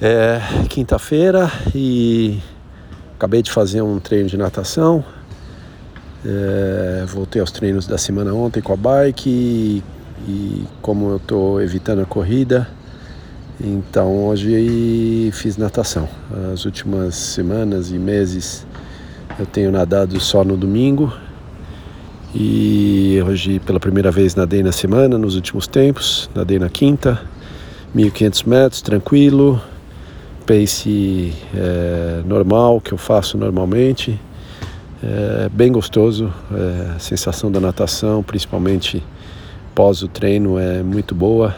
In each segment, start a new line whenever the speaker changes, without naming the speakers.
É quinta-feira e acabei de fazer um treino de natação. É, voltei aos treinos da semana ontem com a bike e, e como eu estou evitando a corrida, então hoje fiz natação. As últimas semanas e meses eu tenho nadado só no domingo e hoje pela primeira vez nadei na semana, nos últimos tempos, nadei na quinta, 1500 metros, tranquilo, pace é, normal que eu faço normalmente. É bem gostoso, é, a sensação da natação, principalmente pós o treino, é muito boa.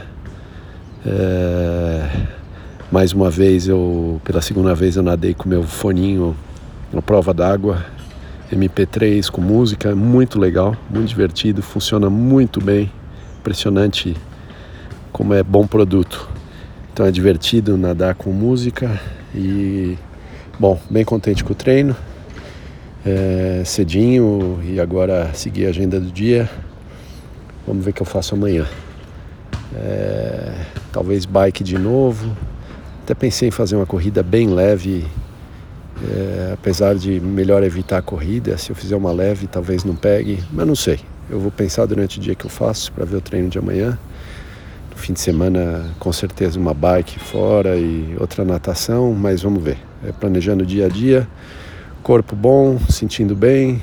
É, mais uma vez, eu, pela segunda vez, eu nadei com meu foninho na prova d'água, MP3 com música, muito legal, muito divertido, funciona muito bem, impressionante como é bom produto. Então é divertido nadar com música e, bom, bem contente com o treino. É, cedinho e agora seguir a agenda do dia. Vamos ver o que eu faço amanhã. É, talvez bike de novo. Até pensei em fazer uma corrida bem leve, é, apesar de melhor evitar a corrida. Se eu fizer uma leve, talvez não pegue, mas não sei. Eu vou pensar durante o dia que eu faço para ver o treino de amanhã fim de semana com certeza uma bike fora e outra natação, mas vamos ver. É, planejando dia a dia, corpo bom, sentindo bem.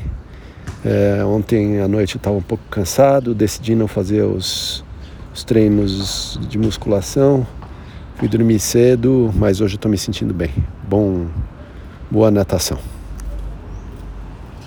É, ontem à noite eu estava um pouco cansado, decidi não fazer os, os treinos de musculação. Fui dormir cedo, mas hoje estou me sentindo bem. Bom, boa natação.